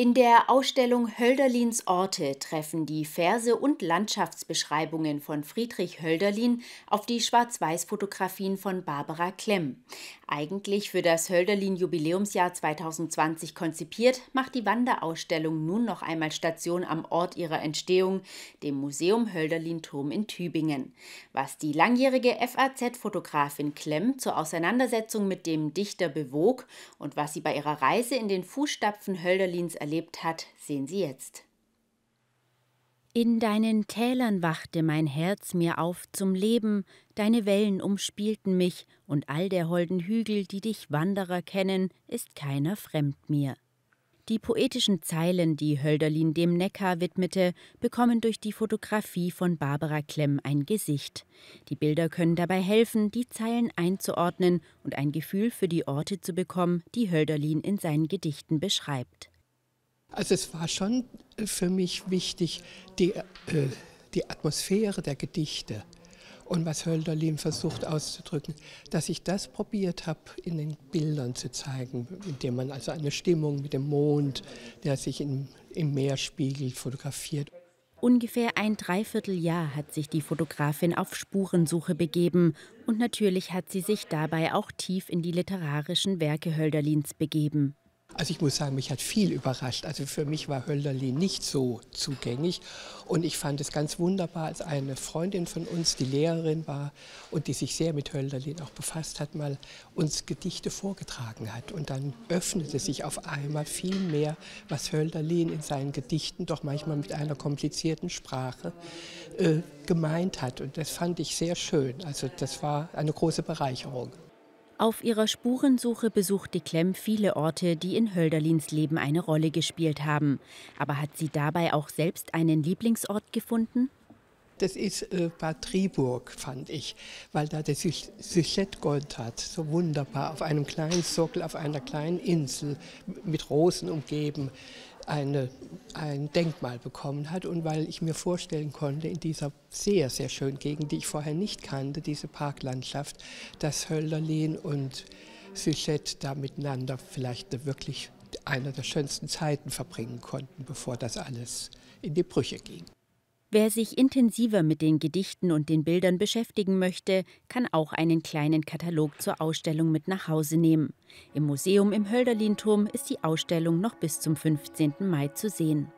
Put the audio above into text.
In der Ausstellung Hölderlins Orte treffen die Verse und Landschaftsbeschreibungen von Friedrich Hölderlin auf die Schwarz-Weiß-Fotografien von Barbara Klemm. Eigentlich für das Hölderlin-Jubiläumsjahr 2020 konzipiert, macht die Wanderausstellung nun noch einmal Station am Ort ihrer Entstehung, dem Museum Hölderlin-Turm in Tübingen. Was die langjährige FAZ-Fotografin Klemm zur Auseinandersetzung mit dem Dichter bewog und was sie bei ihrer Reise in den Fußstapfen Hölderlins erlebt erlebt hat, sehen Sie jetzt. In deinen Tälern wachte mein Herz mir auf zum Leben, deine Wellen umspielten mich, und all der holden Hügel, die dich Wanderer kennen, ist keiner fremd mir. Die poetischen Zeilen, die Hölderlin dem Neckar widmete, bekommen durch die Fotografie von Barbara Klemm ein Gesicht. Die Bilder können dabei helfen, die Zeilen einzuordnen und ein Gefühl für die Orte zu bekommen, die Hölderlin in seinen Gedichten beschreibt. Also es war schon für mich wichtig, die, äh, die Atmosphäre der Gedichte und was Hölderlin versucht auszudrücken, dass ich das probiert habe, in den Bildern zu zeigen, indem man also eine Stimmung mit dem Mond, der sich im, im Meer spiegelt, fotografiert. Ungefähr ein Dreivierteljahr hat sich die Fotografin auf Spurensuche begeben und natürlich hat sie sich dabei auch tief in die literarischen Werke Hölderlins begeben. Also ich muss sagen, mich hat viel überrascht. Also für mich war Hölderlin nicht so zugänglich. Und ich fand es ganz wunderbar, als eine Freundin von uns, die Lehrerin war und die sich sehr mit Hölderlin auch befasst hat, mal uns Gedichte vorgetragen hat. Und dann öffnete sich auf einmal viel mehr, was Hölderlin in seinen Gedichten doch manchmal mit einer komplizierten Sprache äh, gemeint hat. Und das fand ich sehr schön. Also das war eine große Bereicherung. Auf ihrer Spurensuche besuchte Klemm viele Orte, die in Hölderlins Leben eine Rolle gespielt haben. Aber hat sie dabei auch selbst einen Lieblingsort gefunden? Das ist äh, Bad Triburg, fand ich, weil da der Suchet-Goldhardt so wunderbar auf einem kleinen Sockel, auf einer kleinen Insel mit Rosen umgeben eine, ein Denkmal bekommen hat und weil ich mir vorstellen konnte, in dieser sehr, sehr schönen Gegend, die ich vorher nicht kannte, diese Parklandschaft, dass Hölderlin und Suchet da miteinander vielleicht wirklich eine der schönsten Zeiten verbringen konnten, bevor das alles in die Brüche ging. Wer sich intensiver mit den Gedichten und den Bildern beschäftigen möchte, kann auch einen kleinen Katalog zur Ausstellung mit nach Hause nehmen. Im Museum im Hölderlinturm ist die Ausstellung noch bis zum 15. Mai zu sehen.